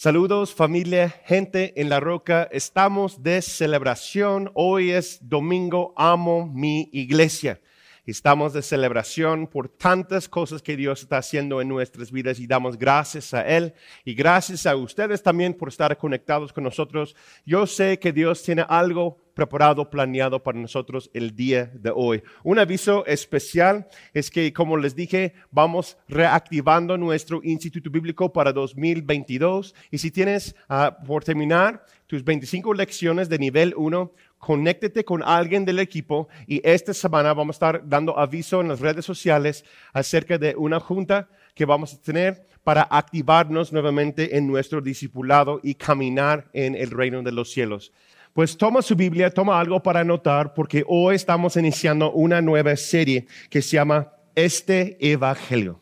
Saludos familia, gente en la roca. Estamos de celebración. Hoy es domingo, amo mi iglesia. Estamos de celebración por tantas cosas que Dios está haciendo en nuestras vidas y damos gracias a Él y gracias a ustedes también por estar conectados con nosotros. Yo sé que Dios tiene algo preparado, planeado para nosotros el día de hoy. Un aviso especial es que, como les dije, vamos reactivando nuestro Instituto Bíblico para 2022. Y si tienes ah, por terminar tus 25 lecciones de nivel 1, conéctete con alguien del equipo y esta semana vamos a estar dando aviso en las redes sociales acerca de una junta que vamos a tener para activarnos nuevamente en nuestro discipulado y caminar en el reino de los cielos. Pues toma su Biblia, toma algo para anotar, porque hoy estamos iniciando una nueva serie que se llama Este Evangelio.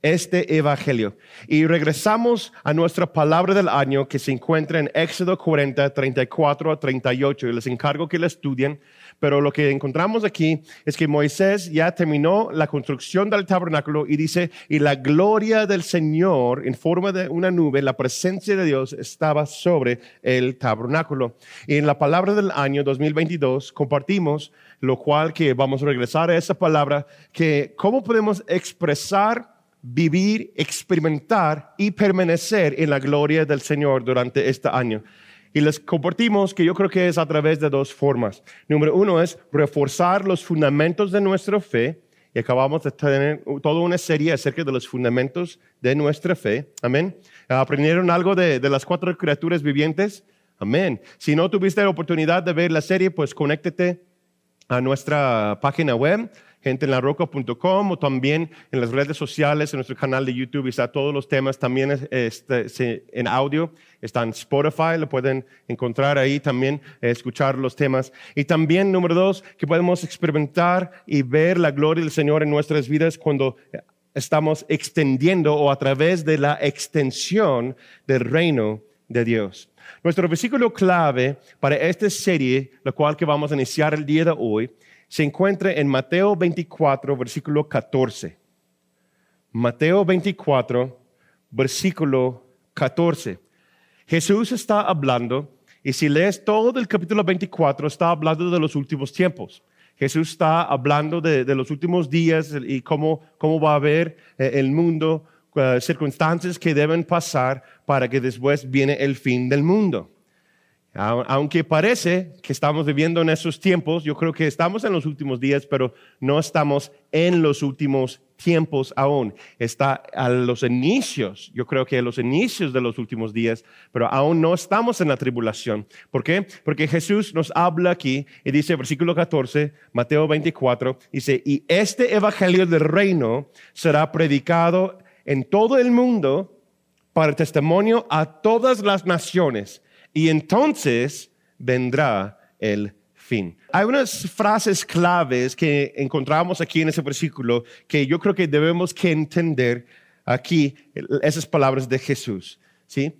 Este Evangelio. Y regresamos a nuestra palabra del año que se encuentra en Éxodo 40, 34 a 38. Y les encargo que la estudien pero lo que encontramos aquí es que Moisés ya terminó la construcción del tabernáculo y dice, y la gloria del Señor en forma de una nube, la presencia de Dios estaba sobre el tabernáculo. Y en la palabra del año 2022 compartimos, lo cual que vamos a regresar a esa palabra, que cómo podemos expresar vivir, experimentar y permanecer en la gloria del Señor durante este año. Y les compartimos que yo creo que es a través de dos formas. Número uno es reforzar los fundamentos de nuestra fe. Y acabamos de tener toda una serie acerca de los fundamentos de nuestra fe. Amén. ¿Aprendieron algo de, las cuatro criaturas vivientes? Amén. Si no tuviste la oportunidad de ver la serie, pues conéctate a nuestra página web genteenlarroca.com o también en las redes sociales, en nuestro canal de YouTube, está todos los temas también este, en audio, está en Spotify, lo pueden encontrar ahí también, eh, escuchar los temas. Y también, número dos, que podemos experimentar y ver la gloria del Señor en nuestras vidas cuando estamos extendiendo o a través de la extensión del reino de Dios. Nuestro versículo clave para esta serie, la cual que vamos a iniciar el día de hoy, se encuentra en Mateo 24, versículo 14. Mateo 24, versículo 14. Jesús está hablando, y si lees todo el capítulo 24, está hablando de los últimos tiempos. Jesús está hablando de, los últimos días y cómo, cómo va a haber eh, el mundo, eh, circunstancias que deben pasar para que después viene el fin del mundo. Aunque parece que estamos viviendo en esos tiempos, yo creo que estamos en los últimos días, pero no estamos en los últimos tiempos aún. Está a los inicios, yo creo que a los inicios de los últimos días, pero aún no estamos en la tribulación. ¿Por qué? Porque Jesús nos habla aquí y dice, versículo 14, Mateo 24, dice, y este evangelio del reino será predicado en todo el mundo para testimonio a todas las naciones y entonces vendrá el fin. Hay unas frases claves que encontramos aquí en ese versículo que yo creo que debemos que entender aquí esas palabras de Jesús, ¿sí?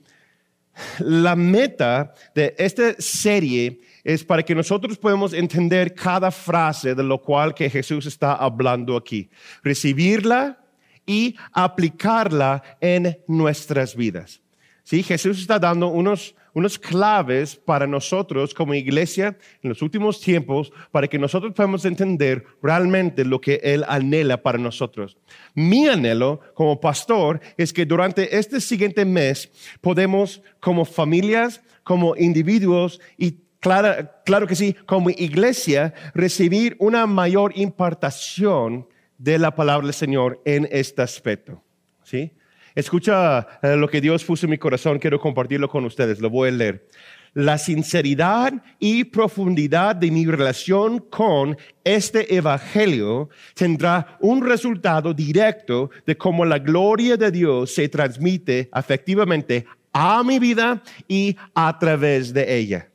La meta de esta serie es para que nosotros podamos entender cada frase de lo cual que Jesús está hablando aquí, recibirla y aplicarla en nuestras vidas. Sí, Jesús está dando unos unas claves para nosotros como iglesia en los últimos tiempos para que nosotros podamos entender realmente lo que Él anhela para nosotros. Mi anhelo como pastor es que durante este siguiente mes podemos como familias, como individuos y claro, claro que sí, como iglesia, recibir una mayor impartación de la palabra del Señor en este aspecto. ¿Sí? Escucha eh, lo que Dios puso en mi corazón, quiero compartirlo con ustedes, lo voy a leer. La sinceridad y profundidad de mi relación con este Evangelio tendrá un resultado directo de cómo la gloria de Dios se transmite efectivamente a mi vida y a través de ella.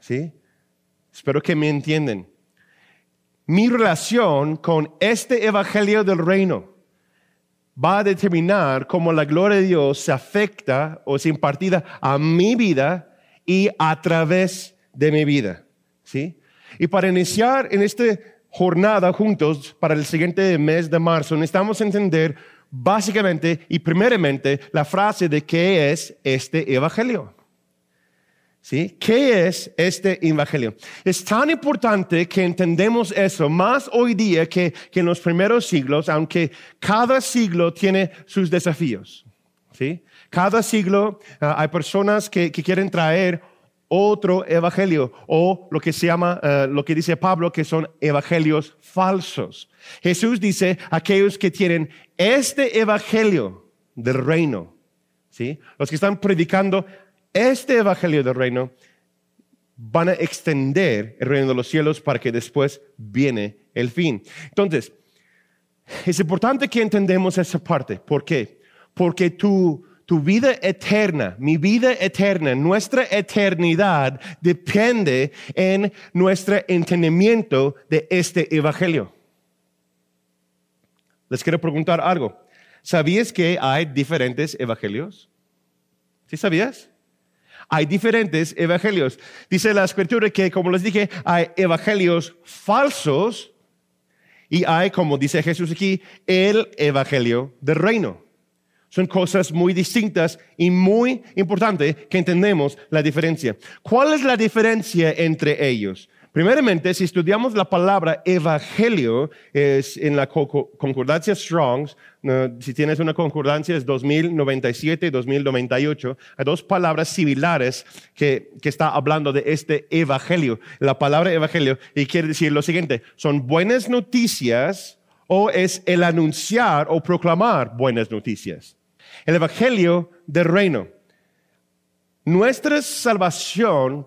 ¿Sí? Espero que me entienden. Mi relación con este Evangelio del Reino va a determinar cómo la gloria de Dios se afecta o se impartida a mi vida y a través de mi vida. ¿sí? Y para iniciar en esta jornada juntos para el siguiente mes de marzo, necesitamos entender básicamente y primeramente la frase de qué es este evangelio. ¿Sí? ¿Qué es este evangelio? Es tan importante que entendemos eso más hoy día que, en los primeros siglos, aunque cada siglo tiene sus desafíos. ¿Sí? Cada siglo ah, hay personas que, quieren traer otro evangelio o lo que se llama, ah, lo que dice Pablo, que son evangelios falsos. Jesús dice aquellos que tienen este evangelio del reino, ¿sí? Los que están predicando este evangelio del reino van a extender el reino de los cielos para que después viene el fin. Entonces, es importante que entendamos esa parte. ¿Por qué? Porque tu, tu vida eterna, mi vida eterna, nuestra eternidad depende en nuestro entendimiento de este evangelio. Les quiero preguntar algo. ¿Sabías que hay diferentes evangelios? ¿Sí sabías? Hay diferentes evangelios. Dice la escritura que, como les dije, hay evangelios falsos y hay, como dice Jesús aquí, el evangelio del reino. Son cosas muy distintas y muy importantes que entendemos la diferencia. ¿Cuál es la diferencia entre ellos? Primeramente, si estudiamos la palabra evangelio, es en la concordancia Strongs, si tienes una concordancia es 2097 y 2098, hay dos palabras similares que, que está hablando de este evangelio. La palabra evangelio, y quiere decir lo siguiente, son buenas noticias o es el anunciar o proclamar buenas noticias. El evangelio del reino. Nuestra salvación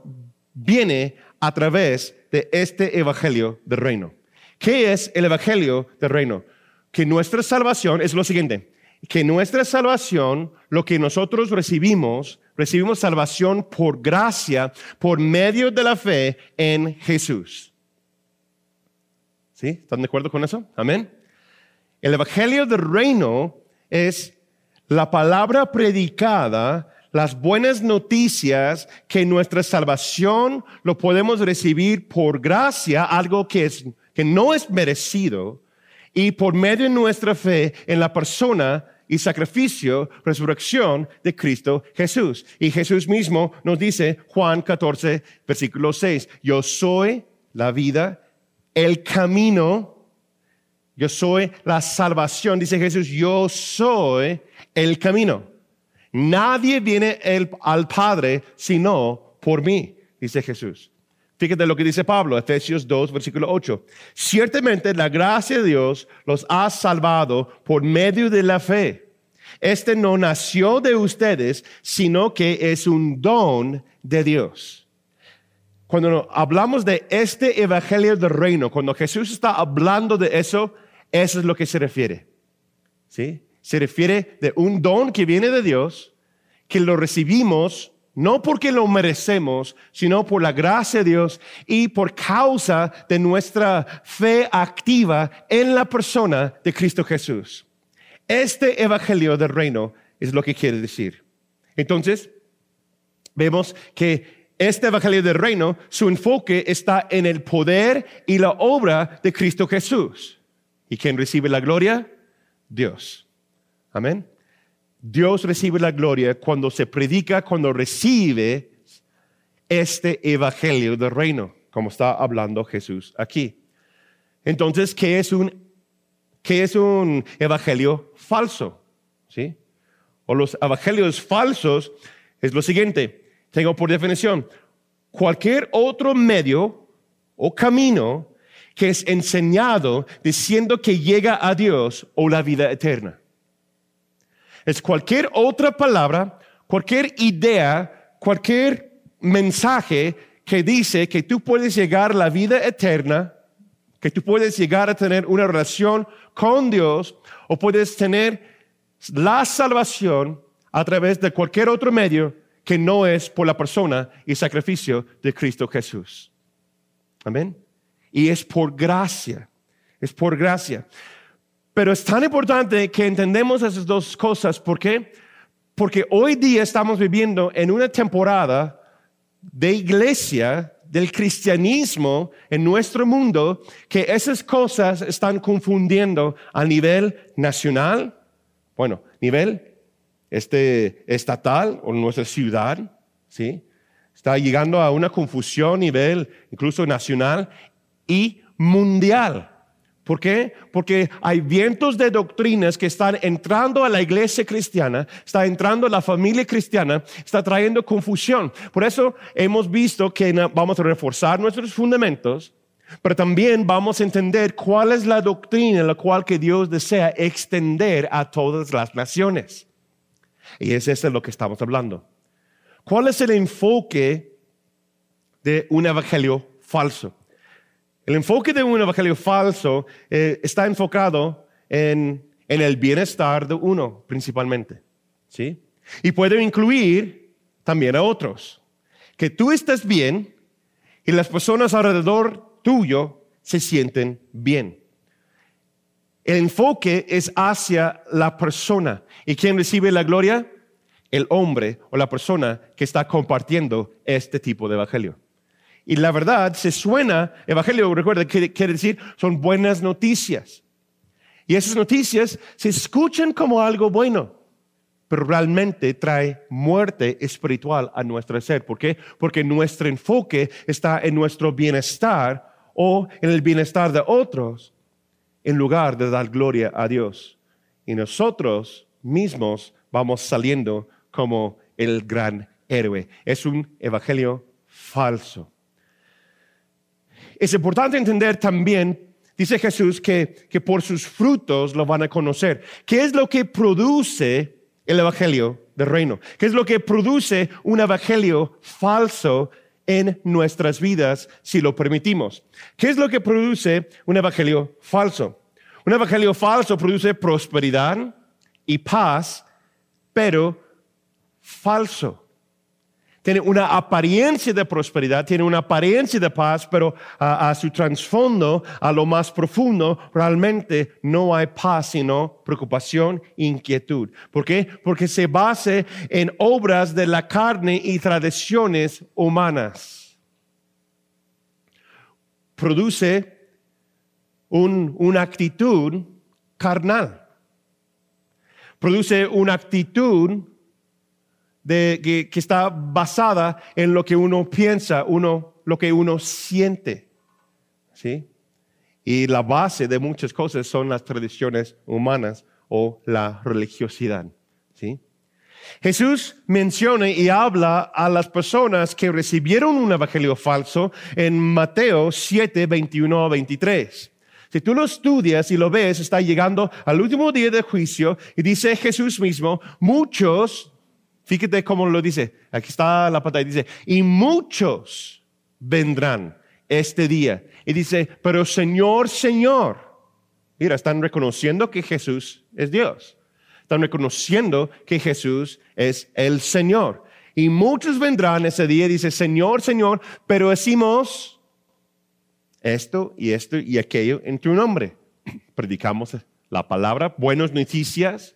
viene a través de este Evangelio del Reino. ¿Qué es el Evangelio del Reino? Que nuestra salvación es lo siguiente, que nuestra salvación, lo que nosotros recibimos, recibimos salvación por gracia, por medio de la fe en Jesús. ¿Sí? ¿Están de acuerdo con eso? Amén. El Evangelio del Reino es la palabra predicada las buenas noticias que nuestra salvación lo podemos recibir por gracia, algo que, es, que no es merecido, y por medio de nuestra fe en la persona y sacrificio, resurrección de Cristo Jesús. Y Jesús mismo nos dice, Juan 14, versículo 6, yo soy la vida, el camino, yo soy la salvación, dice Jesús, yo soy el camino. Nadie viene al Padre sino por mí, dice Jesús. Fíjate lo que dice Pablo, Efesios 2, versículo 8. Ciertamente la gracia de Dios los ha salvado por medio de la fe. Este no nació de ustedes, sino que es un don de Dios. Cuando hablamos de este evangelio del reino, cuando Jesús está hablando de eso, eso es lo que se refiere. ¿Sí? se refiere de un don que viene de Dios, que lo recibimos no porque lo merecemos, sino por la gracia de Dios y por causa de nuestra fe activa en la persona de Cristo Jesús. Este Evangelio del Reino es lo que quiere decir. Entonces, vemos que este Evangelio del Reino, su enfoque está en el poder y la obra de Cristo Jesús. ¿Y quién recibe la gloria? Dios. Amén. Dios recibe la gloria cuando se predica, cuando recibe este evangelio del reino, como está hablando Jesús aquí. Entonces, ¿qué es un, qué es un evangelio falso? ¿Sí? O los evangelios falsos es lo siguiente. Tengo por definición, cualquier otro medio o camino que es enseñado diciendo que llega a Dios o la vida eterna. Es cualquier otra palabra, cualquier idea, cualquier mensaje que dice que tú puedes llegar a la vida eterna, que tú puedes llegar a tener una relación con Dios o puedes tener la salvación a través de cualquier otro medio que no es por la persona y sacrificio de Cristo Jesús. Amén. Y es por gracia, es por gracia. Pero es tan importante que entendemos esas dos cosas. ¿Por qué? Porque hoy día estamos viviendo en una temporada de iglesia, del cristianismo en nuestro mundo, que esas cosas están confundiendo a nivel nacional, Bueno, nivel este, estatal o nuestra ciudad, ¿sí? Está llegando a una confusión a nivel incluso nacional y mundial. ¿Por qué? Porque hay vientos de doctrinas que están entrando a la iglesia cristiana, está entrando a la familia cristiana, está trayendo confusión. Por eso hemos visto que vamos a reforzar nuestros fundamentos, pero también vamos a entender cuál es la doctrina en la cual que Dios desea extender a todas las naciones. Y es eso lo que estamos hablando. ¿Cuál es el enfoque de un evangelio falso? El enfoque de un evangelio falso eh, está enfocado en, en, el bienestar de uno principalmente. ¿sí? Y puede incluir también a otros. Que tú estés bien y las personas alrededor tuyo se sienten bien. El enfoque es hacia la persona. ¿Y quién recibe la gloria? El hombre o la persona que está compartiendo este tipo de evangelio. Y la verdad se suena, evangelio, recuerda, quiere decir, son buenas noticias. Y esas noticias se escuchan como algo bueno, pero realmente trae muerte espiritual a nuestro ser. ¿Por qué? Porque nuestro enfoque está en nuestro bienestar o en el bienestar de otros, en lugar de dar gloria a Dios. Y nosotros mismos vamos saliendo como el gran héroe. Es un evangelio falso. Es importante entender también, dice Jesús, que, que por sus frutos lo van a conocer. ¿Qué es lo que produce el Evangelio del reino? ¿Qué es lo que produce un Evangelio falso en nuestras vidas si lo permitimos? ¿Qué es lo que produce un Evangelio falso? Un Evangelio falso produce prosperidad y paz, pero falso tiene una apariencia de prosperidad, tiene una apariencia de paz, pero a, su trasfondo, a lo más profundo, realmente no hay paz, sino preocupación inquietud. ¿Por qué? Porque se basa en obras de la carne y tradiciones humanas. Produce una actitud carnal. Produce una actitud que, está basada en lo que uno piensa, uno, lo que uno siente. ¿Sí? Y la base de muchas cosas son las tradiciones humanas o la religiosidad. ¿Sí? Jesús menciona y habla a las personas que recibieron un evangelio falso en Mateo 7, 21 a 23. Si tú lo estudias y lo ves, está llegando al último día de juicio y dice Jesús mismo, muchos Fíjate cómo lo dice. Aquí está la pantalla. Dice, y muchos vendrán este día. Y dice, pero Señor, Señor. Mira, están reconociendo que Jesús es Dios. Están reconociendo que Jesús es el Señor. Y muchos vendrán ese día, dice, Señor, Señor, pero decimos esto y esto y aquello en tu nombre. Predicamos la palabra, buenas noticias,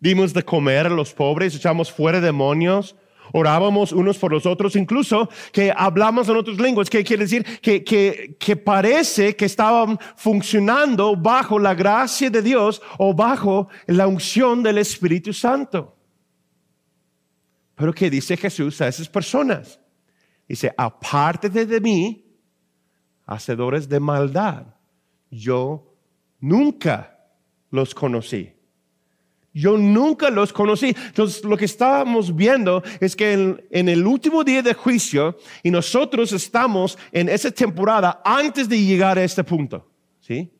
dimos de comer a los pobres, echamos fuera demonios, orábamos unos por los otros, incluso que hablamos en otras lenguas, que quiere decir que, que, parece que estaban funcionando bajo la gracia de Dios o bajo la unción del Espíritu Santo. Pero ¿qué dice Jesús a esas personas? Dice, apártate de mí, hacedores de maldad. Yo nunca los conocí. Yo nunca los conocí. Entonces, lo que estábamos viendo es que en, el último día de juicio, y nosotros estamos en esa temporada antes de llegar a este punto. ¿Sí?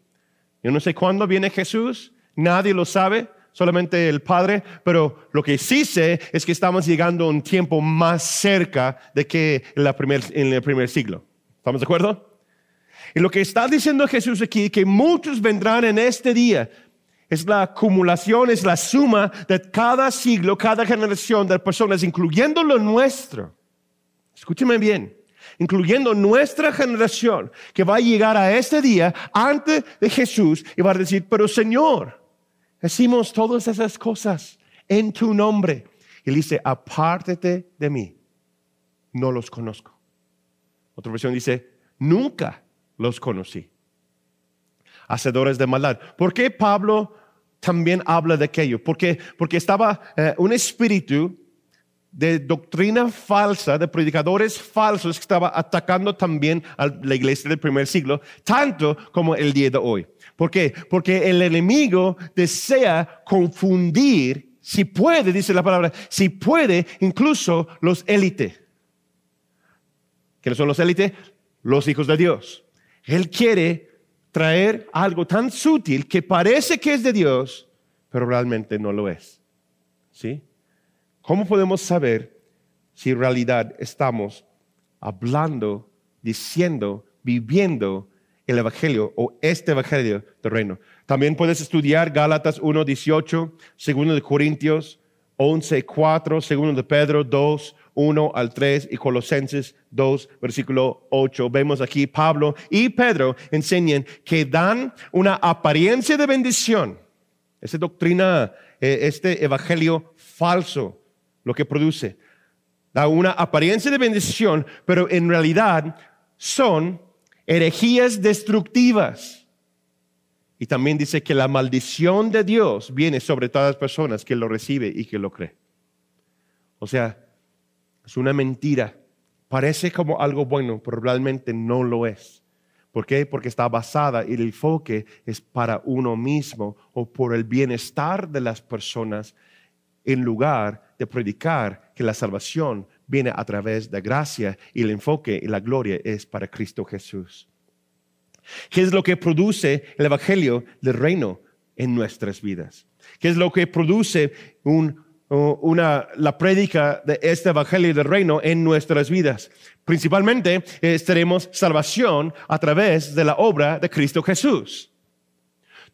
Yo no sé cuándo viene Jesús, nadie lo sabe, solamente el Padre, pero lo que sí sé es que estamos llegando a un tiempo más cerca de que en, primer, en el primer siglo. ¿Estamos de acuerdo? Y lo que está diciendo Jesús aquí, que muchos vendrán en este día, es la acumulación, es la suma de cada siglo, cada generación de personas, incluyendo lo nuestro. Escúcheme bien, incluyendo nuestra generación, que va a llegar a este día antes de Jesús y va a decir, pero Señor, decimos todas esas cosas en tu nombre. Y dice, apártate de mí, no los conozco. Otra versión dice, nunca los conocí hacedores de maldad. ¿Por qué Pablo también habla de aquello, porque, porque estaba eh, un espíritu de doctrina falsa, de predicadores falsos que estaba atacando también a la iglesia del primer siglo, tanto como el día de hoy. ¿Por qué? Porque el enemigo desea confundir, si puede, dice la palabra, si puede, incluso los élites. ¿Quiénes son los élites? Los hijos de Dios. Él quiere traer algo tan sutil que parece que es de Dios, pero realmente no lo es. ¿Sí? ¿Cómo podemos saber si en realidad estamos hablando, diciendo, viviendo el Evangelio o este Evangelio del reino? También puedes estudiar Gálatas 1, 18, 2 de Corintios 11, 4, 2 de Pedro 2, 1 al 3 y Colosenses 2, versículo 8. Vemos aquí Pablo y Pedro enseñan que dan una apariencia de bendición. Esa doctrina, eh, este evangelio falso lo que produce. Da una apariencia de bendición, pero en realidad son herejías destructivas. Y también dice que la maldición de Dios viene sobre todas las personas que lo recibe y que lo cree. O sea, es una mentira. Parece como algo bueno, pero realmente no lo es. ¿Por qué? Porque está basada y el enfoque es para uno mismo o por el bienestar de las personas en lugar de predicar que la salvación viene a través de gracia y el enfoque y la gloria es para Cristo Jesús. ¿Qué es lo que produce el Evangelio del reino en nuestras vidas? ¿Qué es lo que produce una, la prédica de este Evangelio del reino en nuestras vidas? Principalmente eh, tenemos salvación a través de la obra de Cristo Jesús.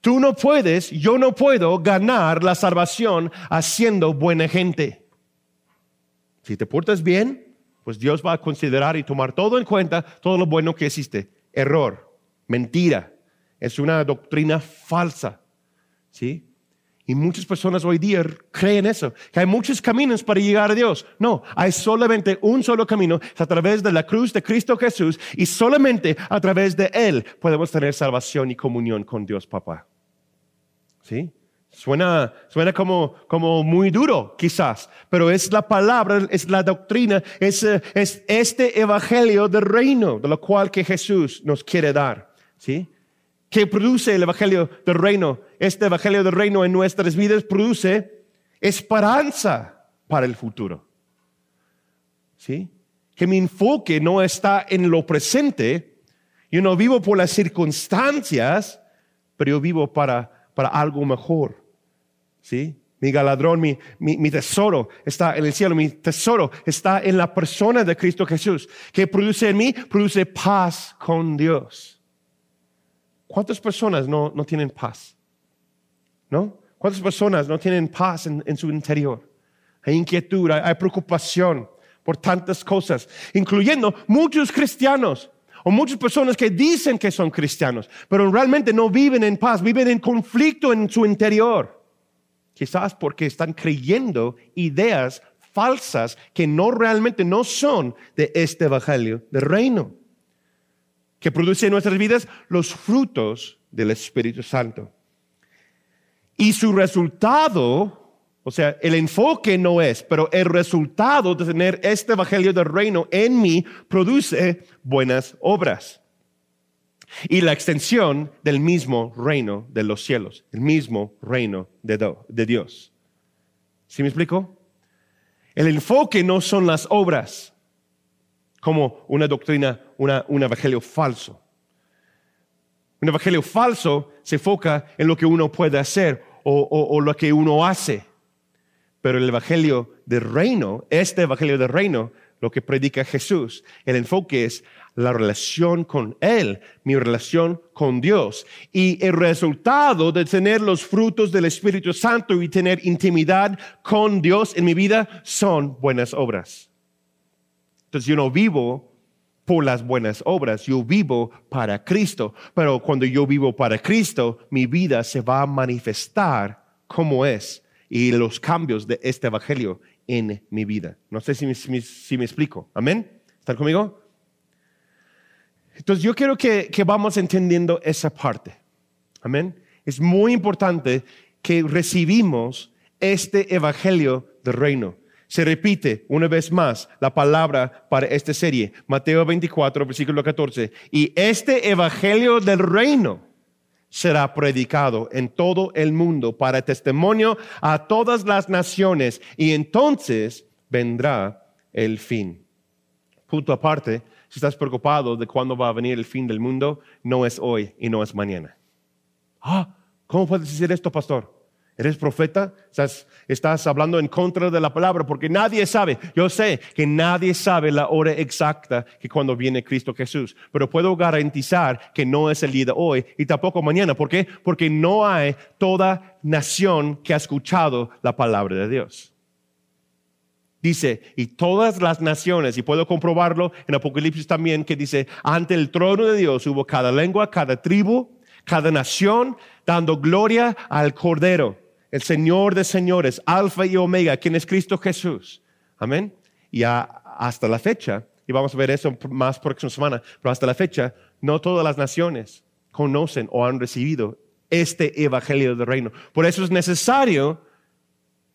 Tú no puedes, yo no puedo ganar la salvación haciendo buena gente. Si te portas bien, pues Dios va a considerar y tomar todo en cuenta, todo lo bueno que existe. Error, mentira, es una doctrina falsa. ¿Sí? Y muchas personas hoy día creen eso, que hay muchos caminos para llegar a Dios. No, hay solamente un solo camino, es a través de la cruz de Cristo Jesús y solamente a través de Él podemos tener salvación y comunión con Dios Papá. ¿Sí? Suena, suena como, como muy duro, quizás, pero es la palabra, es la doctrina, es, es este evangelio del reino, de lo cual que Jesús nos quiere dar. ¿Sí? ¿Qué produce el evangelio del reino? Este evangelio del reino en nuestras vidas produce esperanza para el futuro. ¿Sí? Que mi enfoque no está en lo presente, yo no vivo por las circunstancias, pero yo vivo para para algo mejor. ¿Sí? Mi galadrón, mi, mi, tesoro está en el cielo, mi tesoro está en la persona de Cristo Jesús, que produce en mí, produce paz con Dios. ¿Cuántas personas no, no tienen paz? ¿No? ¿Cuántas personas no tienen paz en, en su interior? Hay inquietud, hay preocupación por tantas cosas, incluyendo muchos cristianos o muchas personas que dicen que son cristianos, pero realmente no viven en paz, viven en conflicto en su interior. Quizás porque están creyendo ideas falsas que no realmente no son de este evangelio del reino, que produce en nuestras vidas los frutos del Espíritu Santo. Y su resultado o sea, el enfoque no es, pero el resultado de tener este Evangelio del Reino en mí produce buenas obras. Y la extensión del mismo reino de los cielos, el mismo reino de, de Dios. ¿Sí me explico? El enfoque no son las obras, como una doctrina, un evangelio falso. Un evangelio falso se enfoca en lo que uno puede hacer o lo que uno hace. Pero el Evangelio del Reino, este Evangelio del Reino, lo que predica Jesús, el enfoque es la relación con Él, mi relación con Dios. Y el resultado de tener los frutos del Espíritu Santo y tener intimidad con Dios en mi vida son buenas obras. Entonces yo no vivo por las buenas obras, yo vivo para Cristo. Pero cuando yo vivo para Cristo, mi vida se va a manifestar como es y los cambios de este Evangelio en mi vida. No sé si me, explico. Amén. ¿Están conmigo? Entonces yo quiero que, que vamos entendiendo esa parte. Amén. Es muy importante que recibimos este evangelio del reino. Se repite una vez más la palabra para esta serie, Mateo 24, versículo 14. Y este evangelio del reino será predicado en todo el mundo para testimonio a todas las naciones y entonces vendrá el fin. Punto aparte, si estás preocupado de cuándo va a venir el fin del mundo, no es hoy y no es mañana. Ah, ¿cómo puedes decir esto, pastor? ¿Eres profeta? ¿Estás, estás, hablando en contra de la palabra porque nadie sabe. Yo sé que nadie sabe la hora exacta que cuando viene Cristo Jesús. Pero puedo garantizar que no es el día de hoy y tampoco mañana. ¿Por qué? Porque no hay toda nación que ha escuchado la palabra de Dios. Dice, y todas las naciones, y puedo comprobarlo en Apocalipsis también, que dice, ante el trono de Dios hubo cada lengua, cada tribu, cada nación, dando gloria al Cordero, el Señor de señores, Alfa y Omega, quien es Cristo Jesús. Amén. Y hasta la fecha, y vamos a ver eso más próxima semana, pero hasta la fecha, no todas las naciones conocen o han recibido este Evangelio del Reino. Por eso es necesario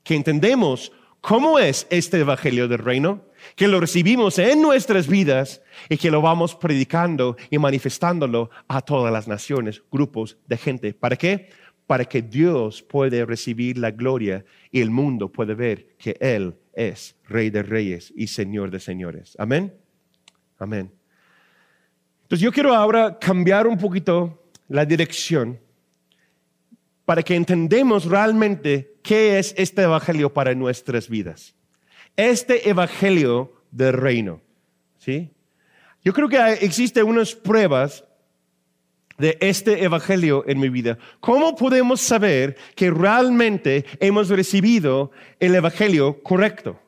que entendemos ¿Cómo es este Evangelio del Reino? Que lo recibimos en nuestras vidas y que lo vamos predicando y manifestándolo a todas las naciones, grupos de gente. ¿Para qué? Para que Dios puede recibir la gloria y el mundo puede ver que Él es Rey de Reyes y Señor de Señores. Amén. Amén. Entonces yo quiero ahora cambiar un poquito la dirección para que entendamos realmente qué es este evangelio para nuestras vidas. Este evangelio del reino. ¿sí? Yo creo que existen unas pruebas de este evangelio en mi vida. ¿Cómo podemos saber que realmente hemos recibido el evangelio correcto?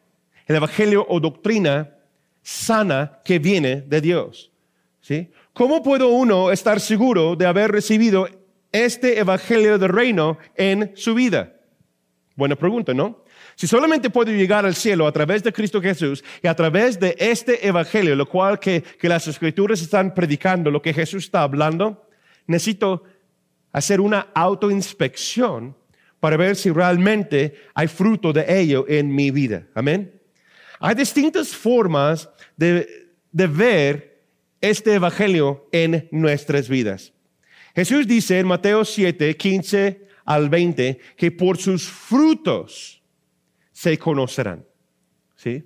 El evangelio o doctrina sana que viene de Dios. ¿Sí? ¿Cómo puedo uno estar seguro de haber recibido este evangelio del reino en su vida? Buena pregunta, ¿no? Si solamente puedo llegar al cielo a través de Cristo Jesús y a través de este evangelio, lo cual que, que las escrituras están predicando, lo que Jesús está hablando, necesito hacer una autoinspección para ver si realmente hay fruto de ello en mi vida. Amén. Hay distintas formas de, de ver este evangelio en nuestras vidas. Jesús dice en Mateo 7, 15 al 20 que por sus frutos se conocerán. ¿Sí?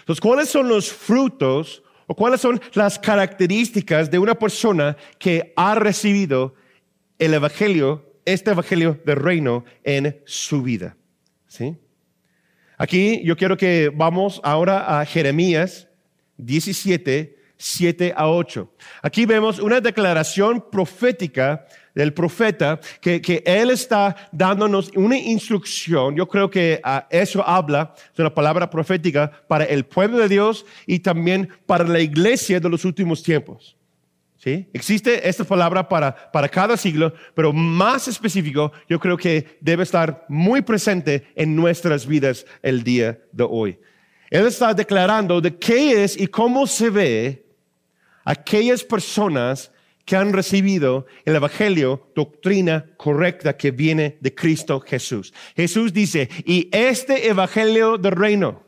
Entonces, ¿cuáles son los frutos o cuáles son las características de una persona que ha recibido el evangelio, este evangelio del reino en su vida? ¿Sí? Aquí yo quiero que vamos ahora a Jeremías 17, 7 a 8. Aquí vemos una declaración profética del profeta que, él está dándonos una instrucción. Yo creo que uh, eso habla de la palabra profética para el pueblo de Dios y también para la iglesia de los últimos tiempos. ¿Sí? Existe esta palabra para, para cada siglo, pero más específico, yo creo que debe estar muy presente en nuestras vidas el día de hoy. Él está declarando de qué es y cómo se ve aquellas personas que han recibido el Evangelio, doctrina correcta que viene de Cristo Jesús. Jesús dice, y este Evangelio del reino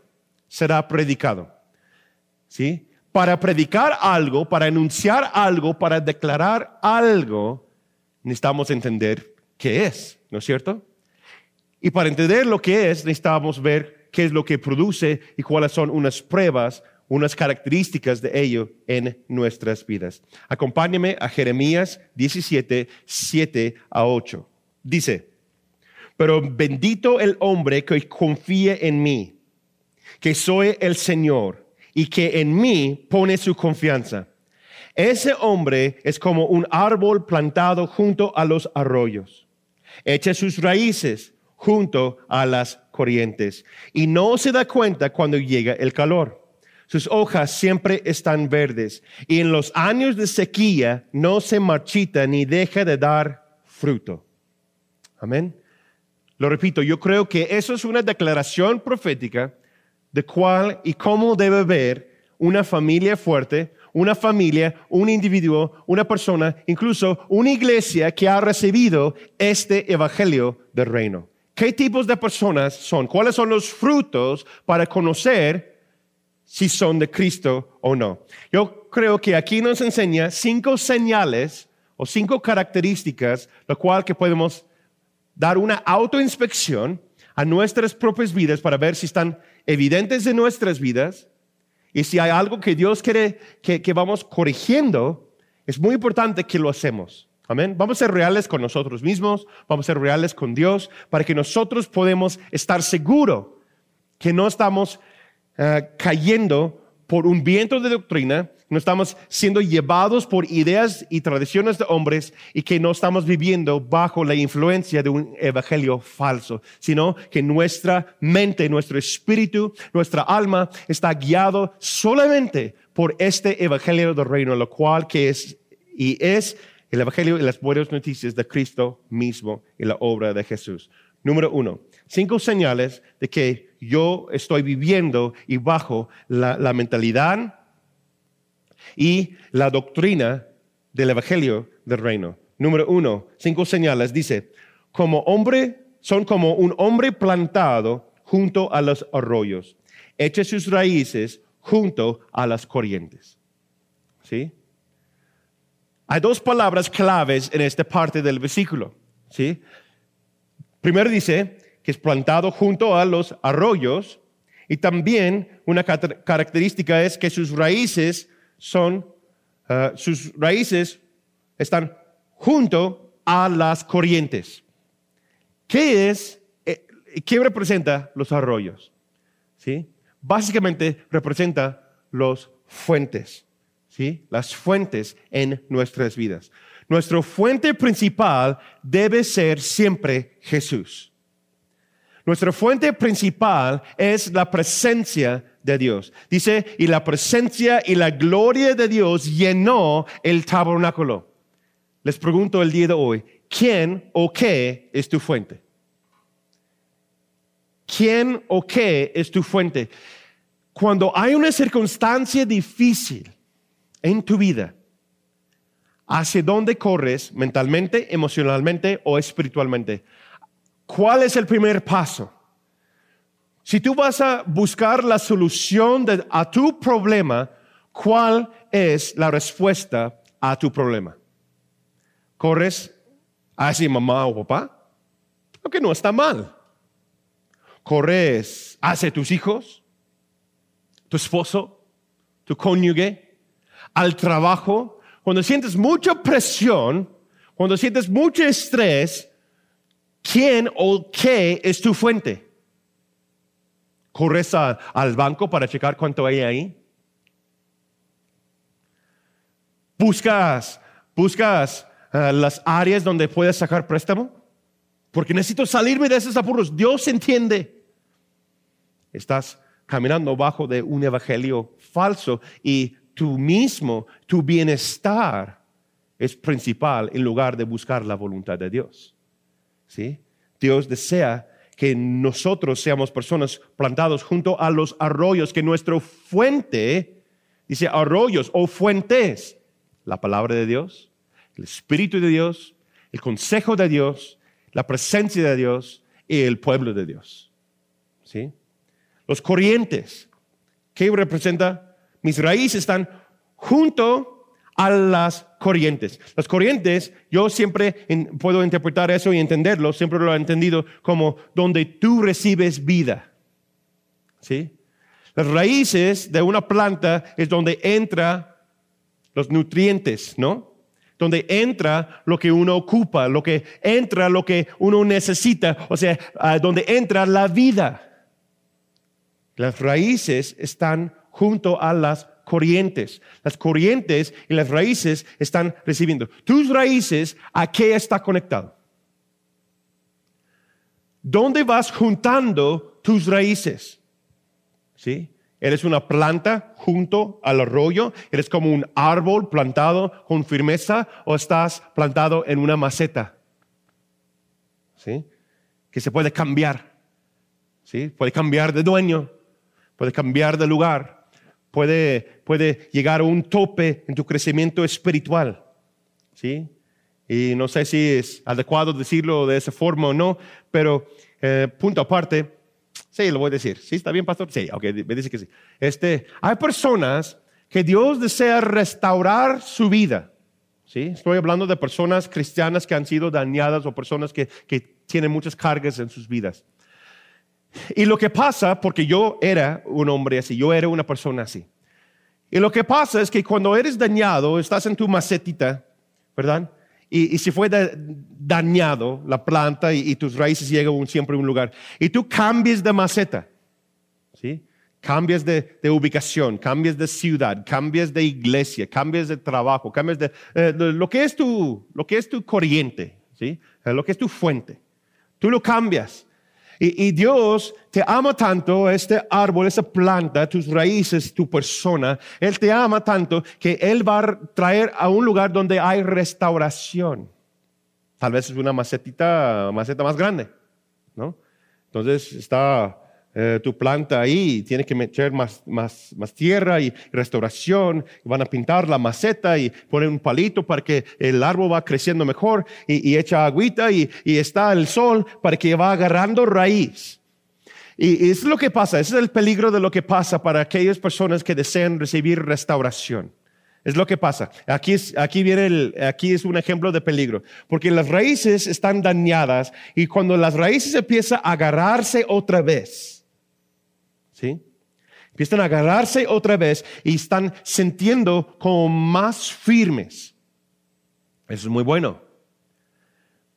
será predicado. ¿Sí? Para predicar algo, para anunciar algo, para declarar algo, necesitamos entender qué es, ¿no es cierto? Y para entender lo que es, necesitamos ver qué es lo que produce y cuáles son unas pruebas unas características de ello en nuestras vidas. Acompáñame a Jeremías 17, 7 a 8. Dice, pero bendito el hombre que confíe en mí, que soy el Señor y que en mí pone su confianza. Ese hombre es como un árbol plantado junto a los arroyos. Echa sus raíces junto a las corrientes y no se da cuenta cuando llega el calor sus hojas siempre están verdes y en los años de sequía no se marchita ni deja de dar fruto. Amén. Lo repito, yo creo que eso es una declaración profética de cuál y cómo debe ver una familia fuerte, una familia, un individuo, una persona, incluso una iglesia que ha recibido este evangelio del reino. ¿Qué tipos de personas son? ¿Cuáles son los frutos para conocer si son de Cristo o no? Yo creo que aquí nos enseña cinco señales o cinco características, lo cual que podemos dar una autoinspección a nuestras propias vidas para ver si están evidentes en nuestras vidas y si hay algo que Dios quiere que, vamos corrigiendo, es muy importante que lo hacemos. Amén. Vamos a ser reales con nosotros mismos, vamos a ser reales con Dios, para que nosotros podamos estar seguros que no estamos eh, cayendo por un viento de doctrina, no estamos siendo llevados por ideas y tradiciones de hombres y que no estamos viviendo bajo la influencia de un evangelio falso, sino que nuestra mente, nuestro espíritu, nuestra alma está guiado solamente por este evangelio del reino, lo cual que es y es el evangelio y las buenas noticias de Cristo mismo y la obra de Jesús. Número uno, cinco señales de que yo estoy viviendo y bajo la, mentalidad y la doctrina del Evangelio del Reino. Número uno, cinco señales. Dice, como hombre, son como un hombre plantado junto a los arroyos, echa sus raíces junto a las corrientes. ¿Sí? Hay dos palabras claves en esta parte del versículo. ¿Sí? Primero dice, que es plantado junto a los arroyos y también una característica es que sus raíces son, ah, sus raíces están junto a las corrientes. ¿Qué es, eh, qué representa los arroyos? ¿Sí? Básicamente representa los fuentes, ¿sí? Las fuentes en nuestras vidas. Nuestra fuente principal debe ser siempre Jesús. Nuestra fuente principal es la presencia de Dios. Dice, y la presencia y la gloria de Dios llenó el tabernáculo. Les pregunto el día de hoy, ¿quién o qué es tu fuente? ¿Quién o qué es tu fuente? Cuando hay una circunstancia difícil en tu vida, ¿hacia dónde corres mentalmente, emocionalmente o espiritualmente? ¿Cuál es el primer paso? Si tú vas a buscar la solución a tu problema, ¿cuál es la respuesta a tu problema? ¿Corres hacia mamá o papá? Lo que no está mal. ¿Corres hacia tus hijos? ¿Tu esposo? ¿Tu cónyuge? ¿Al trabajo? Cuando sientes mucha presión, cuando sientes mucho estrés, ¿Quién o qué es tu fuente? ¿Corres al banco para checar cuánto hay ahí? ¿Buscas, buscas eh, las áreas donde puedes sacar préstamo? Porque necesito salirme de esos apuros. Dios entiende. Estás caminando bajo de un evangelio falso y tú mismo, tu bienestar es principal en lugar de buscar la voluntad de Dios. Dios desea que nosotros seamos personas plantados junto a los arroyos, que nuestra fuente, dice arroyos o fuentes, la palabra de Dios, el Espíritu de Dios, el consejo de Dios, la presencia de Dios y el pueblo de Dios. ¿Sí? Los corrientes, ¿qué representa? Mis raíces están junto a las corrientes. Las corrientes, yo siempre puedo interpretar eso y entenderlo, siempre lo he entendido como donde tú recibes vida. ¿Sí? Las raíces de una planta es donde entra los nutrientes, ¿no? Donde entra lo que uno ocupa, lo que entra lo que uno necesita, o sea, donde entra la vida. Las raíces están junto a las corrientes. Las corrientes y las raíces están recibiendo. Tus raíces, ¿a qué está conectado? ¿Dónde vas juntando tus raíces? ¿Sí? ¿Eres una planta junto al arroyo? ¿Eres como un árbol plantado con firmeza o estás plantado en una maceta? ¿Sí? Que se puede cambiar. ¿Sí? Puede cambiar de dueño, puede cambiar de lugar puede, puede llegar a un tope en tu crecimiento espiritual. ¿Sí? Y no sé si es adecuado decirlo de esa forma o no, pero eh, punto aparte, sí, lo voy a decir. ¿Sí está bien, pastor? Sí, ok, me dice que sí. Este, hay personas que Dios desea restaurar su vida. ¿Sí? Estoy hablando de personas cristianas que han sido dañadas o personas que, que tienen muchas cargas en sus vidas. Y lo que pasa, porque yo era un hombre así, yo era una persona así. Y lo que pasa es que cuando eres dañado, estás en tu macetita, ¿verdad? Y, si fue dañado la planta y, tus raíces llegan siempre a un lugar, y tú cambies de maceta, ¿sí? Cambias de, ubicación, cambias de ciudad, cambias de iglesia, cambias de trabajo, cambias de, eh, lo, que es tu, lo que es tu corriente, ¿sí? Eh, lo que es tu fuente. Tú lo cambias. Y, Dios te ama tanto, este árbol, esa planta, tus raíces, tu persona. Él te ama tanto que Él va a traer a un lugar donde hay restauración. Tal vez es una macetita, maceta más grande, ¿no? Entonces está eh, tu planta ahí, tiene que meter más, más, más, tierra y restauración, van a pintar la maceta y poner un palito para que el árbol va creciendo mejor y, echa agüita y, está el sol para que va agarrando raíz. Y, es lo que pasa, ese es el peligro de lo que pasa para aquellas personas que desean recibir restauración. Es lo que pasa. Aquí es, aquí viene el, aquí es un ejemplo de peligro. Porque las raíces están dañadas y cuando las raíces empiezan a agarrarse otra vez, ¿sí? Empiezan a agarrarse otra vez y están sintiendo como más firmes. Eso es muy bueno.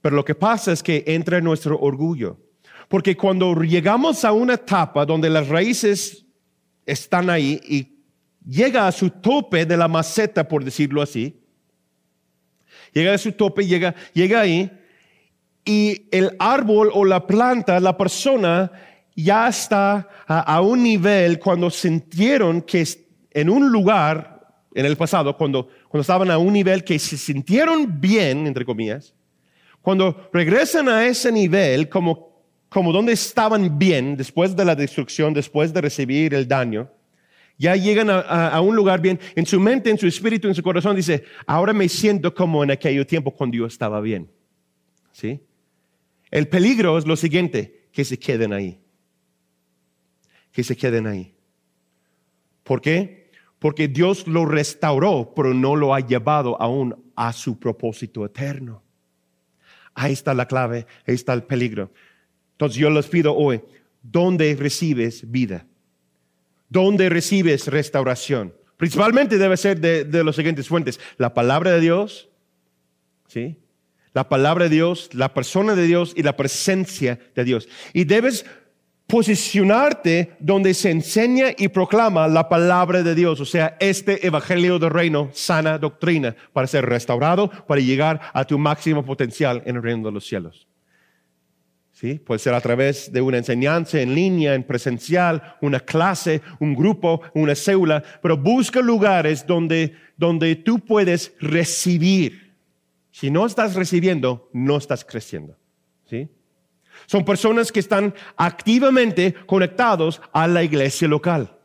Pero lo que pasa es que entra nuestro orgullo. Porque cuando llegamos a una etapa donde las raíces están ahí y llega a su tope de la maceta, por decirlo así, llega a su tope, llega, llega ahí, y el árbol o la planta, la persona, ya está a, un nivel cuando sintieron que en un lugar, en el pasado, cuando, cuando estaban a un nivel que se sintieron bien, entre comillas, cuando regresan a ese nivel como, como donde estaban bien después de la destrucción, después de recibir el daño, ya llegan a, a, un lugar bien, en su mente, en su espíritu, en su corazón, dice, ahora me siento como en aquel tiempo cuando yo estaba bien. ¿Sí? El peligro es lo siguiente, que se queden ahí que se queden ahí. ¿Por qué? Porque Dios lo restauró, pero no lo ha llevado aún a su propósito eterno. Ahí está la clave, ahí está el peligro. Entonces yo les pido hoy, ¿dónde recibes vida? ¿Dónde recibes restauración? Principalmente debe ser de, de las siguientes fuentes. La palabra de Dios, ¿sí? La palabra de Dios, la persona de Dios y la presencia de Dios. Y debes posicionarte donde se enseña y proclama la palabra de Dios, o sea, este evangelio del reino, sana doctrina, para ser restaurado, para llegar a tu máximo potencial en el reino de los cielos. ¿Sí? Puede ser a través de una enseñanza en línea, en presencial, una clase, un grupo, una célula, pero busca lugares donde, donde tú puedes recibir. Si no estás recibiendo, no estás creciendo. ¿Sí? Son personas que están activamente conectados a la iglesia local.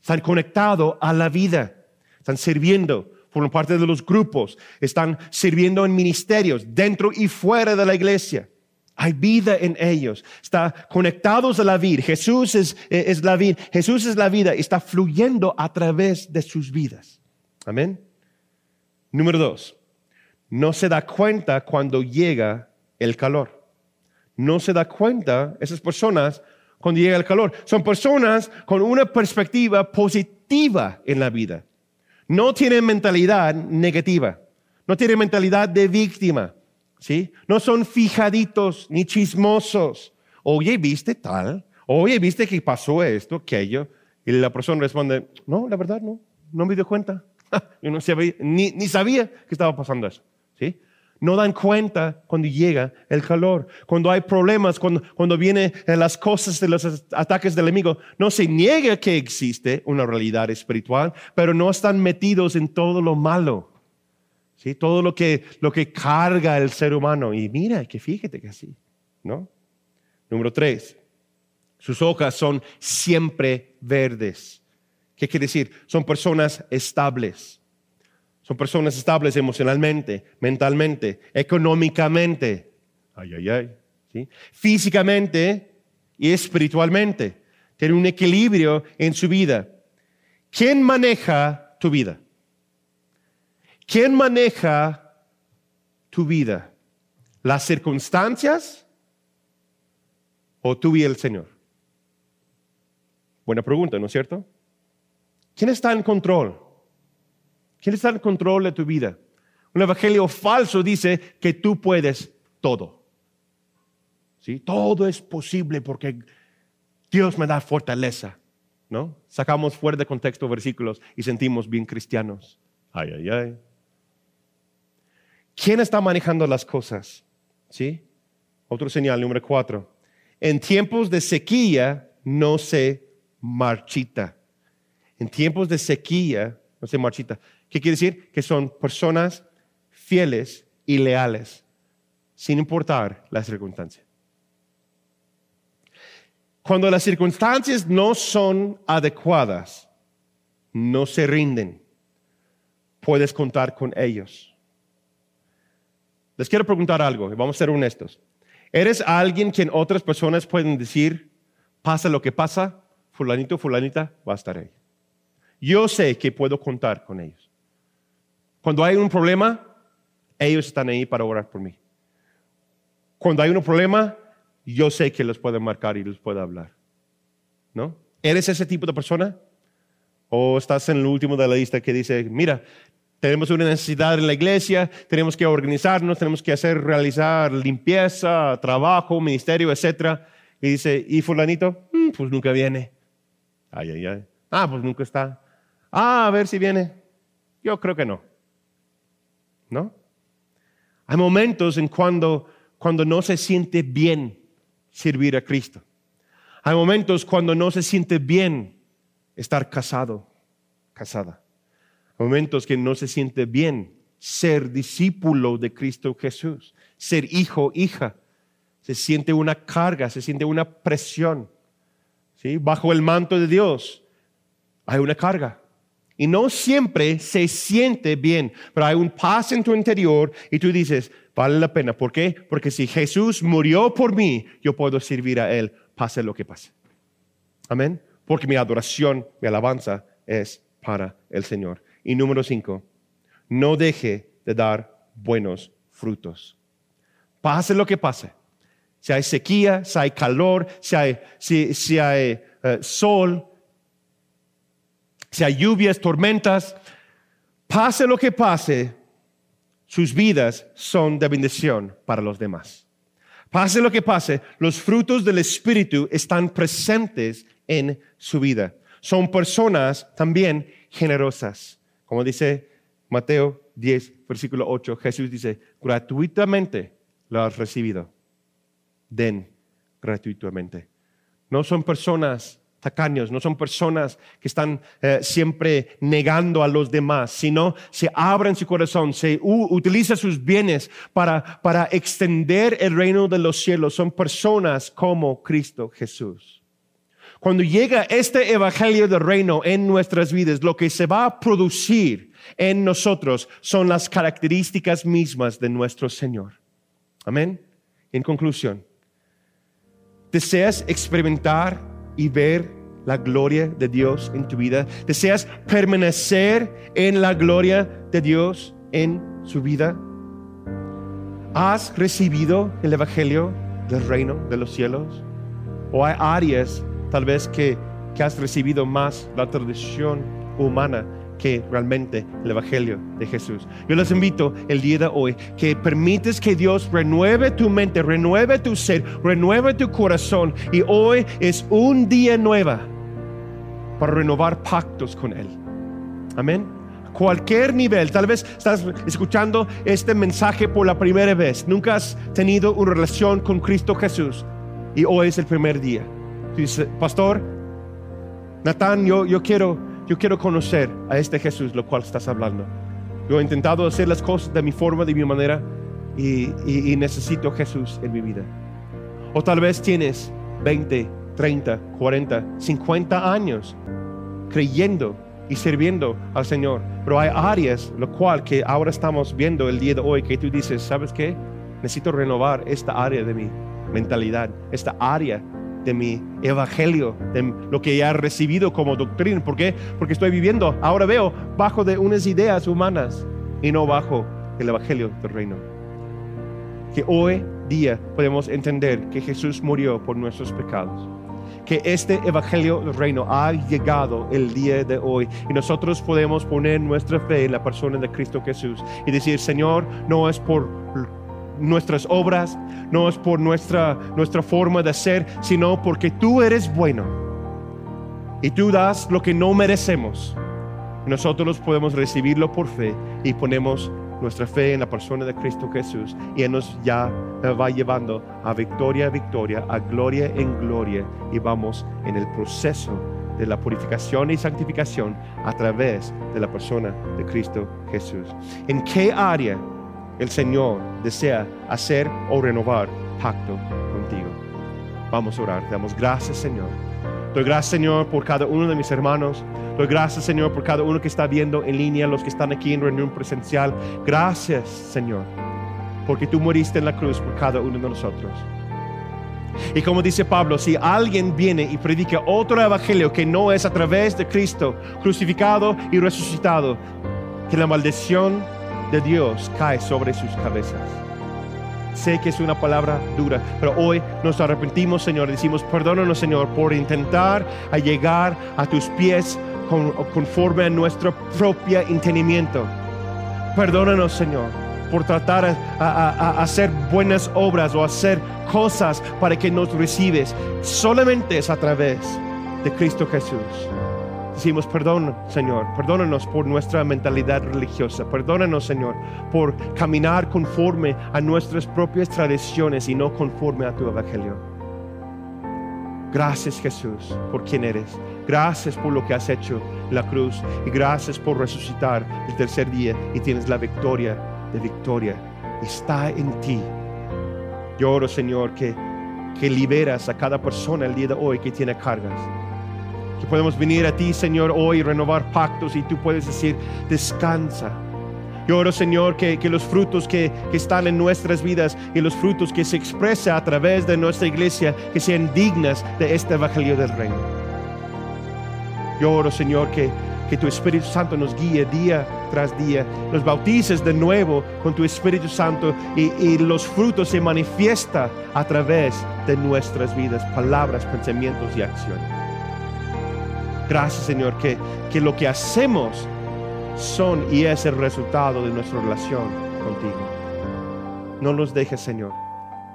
Están conectados a la vida. Están sirviendo, por parte de los grupos. Están sirviendo en ministerios, dentro y fuera de la iglesia. Hay vida en ellos. Están conectados a la vida. Jesús es, es la vida. Jesús es la vida. Está fluyendo a través de sus vidas. Amén. Número dos. No se da cuenta cuando llega el calor no se da cuenta esas personas cuando llega el calor. Son personas con una perspectiva positiva en la vida. No tienen mentalidad negativa. No tienen mentalidad de víctima. ¿sí? No son fijaditos ni chismosos. Oye, ¿viste tal? Oye, ¿viste que pasó esto, aquello? Y la persona responde, no, la verdad no, no me dio cuenta. No ni sabía que estaba pasando eso. ¿sí? No dan cuenta cuando llega el calor, cuando hay problemas, cuando, cuando vienen las cosas de los ataques del enemigo. No se niega que existe una realidad espiritual, pero no están metidos en todo lo malo. ¿sí? Todo lo que, lo que carga el ser humano. Y mira, que fíjate que así. ¿no? Número tres, sus hojas son siempre verdes. ¿Qué quiere decir? Son personas estables. Son personas estables emocionalmente, mentalmente, económicamente, ay, ay, ay, ¿sí? físicamente y espiritualmente. Tienen un equilibrio en su vida. ¿Quién maneja tu vida? ¿Quién maneja tu vida? ¿Las circunstancias o tú y el Señor? Buena pregunta, ¿no es cierto? ¿Quién está en control? ¿Quién está en control de tu vida? Un evangelio falso dice que tú puedes todo. ¿Sí? Todo es posible porque Dios me da fortaleza. ¿No? Sacamos fuera de contexto versículos y sentimos bien cristianos. Ay, ay, ay. ¿Quién está manejando las cosas? ¿Sí? Otro señal, número cuatro. En tiempos de sequía no se marchita. En tiempos de sequía no se marchita. ¿Qué quiere decir? Que son personas fieles y leales, sin importar las circunstancias. Cuando las circunstancias no son adecuadas, no se rinden. Puedes contar con ellos. Les quiero preguntar algo y vamos a ser honestos. ¿Eres alguien quien otras personas pueden decir, pasa lo que pasa, fulanito, fulanita, va a estar ahí? Yo sé que puedo contar con ellos. Cuando hay un problema, ellos están ahí para orar por mí. Cuando hay un problema, yo sé que los puedo marcar y les puedo hablar. ¿No? ¿Eres ese tipo de persona? ¿O estás en el último de la lista que dice, mira, tenemos una necesidad en la iglesia, tenemos que organizarnos, tenemos que hacer, realizar limpieza, trabajo, ministerio, etc. Y dice, ¿y fulanito? Mm, pues nunca viene. Ay, ay, ay. Ah, pues nunca está. Ah, a ver si viene. Yo creo que no. ¿No? Hay momentos en cuando, cuando no se siente bien servir a Cristo. Hay momentos cuando no se siente bien estar casado, casada momentos que no se siente bien ser discípulo de Cristo Jesús, ser hijo, hija. Se siente una carga, se siente una presión. ¿sí? Bajo el manto de Dios hay una carga. Y no siempre se siente bien, pero hay un paz en tu interior y tú dices, vale la pena. ¿Por qué? Porque si Jesús murió por mí, yo puedo servir a Él, pase lo que pase. Amén. Porque mi adoración, mi alabanza es para el Señor. Y número cinco, no deje de dar buenos frutos. Pase lo que pase. Si hay sequía, si hay calor, si hay, si, hay eh, sol, hay lluvias, tormentas, pase lo que pase, sus vidas son de bendición para los demás. Pase lo que pase, los frutos del Espíritu están presentes en su vida. Son personas también generosas. Como dice Mateo 10, versículo 8, Jesús dice, gratuitamente lo has recibido. Den gratuitamente. No son personas tacaños, no son personas que están eh, siempre negando a los demás, sino se abren su corazón, se utiliza sus bienes para, para extender el reino de los cielos. Son personas como Cristo Jesús. Cuando llega este evangelio del reino en nuestras vidas, lo que se va a producir en nosotros son las características mismas de nuestro Señor. Amén. En conclusión, ¿deseas experimentar y ver la gloria de Dios en tu vida? ¿Deseas permanecer en la gloria de Dios en su vida? ¿Has recibido el Evangelio del reino de los cielos? ¿O hay áreas tal vez que, has recibido más la tradición humana que realmente el Evangelio de Jesús. Yo les invito el día de hoy que permites que Dios renueve tu mente, renueve tu ser, renueve tu corazón y hoy es un día nuevo para renovar pactos con Él. Amén. Cualquier nivel, tal vez estás escuchando este mensaje por la primera vez, nunca has tenido una relación con Cristo Jesús y hoy es el primer día dice, pastor, Natán, yo, yo, quiero, yo quiero conocer a este Jesús, lo cual estás hablando. Yo he intentado hacer las cosas de mi forma, de mi manera, y, y, y necesito Jesús en mi vida. O tal vez tienes 20, 30, 40, 50 años creyendo y sirviendo al Señor. Pero hay áreas, lo cual que ahora estamos viendo el día de hoy, que tú dices, ¿sabes qué? Necesito renovar esta área de mi mentalidad, esta área de mi evangelio, de lo que ya he recibido como doctrina. ¿Por qué? Porque estoy viviendo, ahora veo, bajo de unas ideas humanas y no bajo el evangelio del reino. Que hoy día podemos entender que Jesús murió por nuestros pecados que este Evangelio del Reino ha llegado el día de hoy y nosotros podemos poner nuestra fe en la persona de Cristo Jesús y decir, Señor, no es por nuestras obras, no es por nuestra, nuestra forma de ser, sino porque tú eres bueno y tú das lo que no merecemos. Nosotros podemos recibirlo por fe y ponemos nuestra fe en la persona de Cristo Jesús y Él nos ya va llevando a victoria a victoria, a gloria en gloria y vamos en el proceso de la purificación y santificación a través de la persona de Cristo Jesús. ¿En qué área el Señor desea hacer o renovar pacto contigo? Vamos a orar. damos gracias, Señor. Doy gracias, Señor, por cada uno de mis hermanos. Doy gracias, Señor, por cada uno que está viendo en línea, los que están aquí en reunión presencial. Gracias, Señor, porque tú moriste en la cruz por cada uno de nosotros. Y como dice Pablo, si alguien viene y predica otro evangelio que no es a través de Cristo crucificado y resucitado, que la maldición de Dios cae sobre sus cabezas. Sé que es una palabra dura, pero hoy nos arrepentimos, Señor. Decimos, perdónanos, Señor, por intentar llegar a tus pies conforme a nuestro propio entendimiento. Perdónanos, Señor, por tratar a, hacer buenas obras o hacer cosas para que nos recibes. Solamente es a través de Cristo Jesús. Decimos, perdón, Señor, perdónanos por nuestra mentalidad religiosa, perdónanos, Señor, por caminar conforme a nuestras propias tradiciones y no conforme a tu evangelio. Gracias, Jesús, por quien eres. Gracias por lo que has hecho en la cruz y gracias por resucitar el tercer día y tienes la victoria de victoria. Está en ti. Yo oro, Señor, que, que liberas a cada persona el día de hoy que tiene cargas. Que podemos venir a ti, Señor, hoy y renovar pactos y tú puedes decir, descansa. Yo oro, Señor, que, que los frutos que, que, están en nuestras vidas y los frutos que se expresan a través de nuestra iglesia, que sean dignas de este Evangelio del Reino. Yo oro, Señor, que, que tu Espíritu Santo nos guíe día tras día, nos bautices de nuevo con tu Espíritu Santo y, los frutos se manifiestan a través de nuestras vidas, palabras, pensamientos y acciones. Gracias, Señor, que, que lo que hacemos son y es el resultado de nuestra relación contigo. No nos dejes, Señor,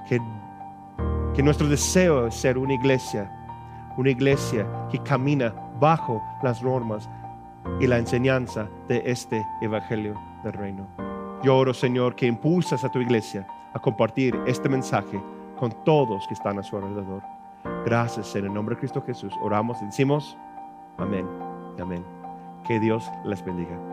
que, que nuestro deseo es ser una iglesia, una iglesia que camina bajo las normas y la enseñanza de este Evangelio del Reino. Yo oro, Señor, que impulsas a tu iglesia a compartir este mensaje con todos que están a su alrededor. Gracias en el nombre de Cristo Jesús. Oramos y decimos amén amén. Que Dios les bendiga.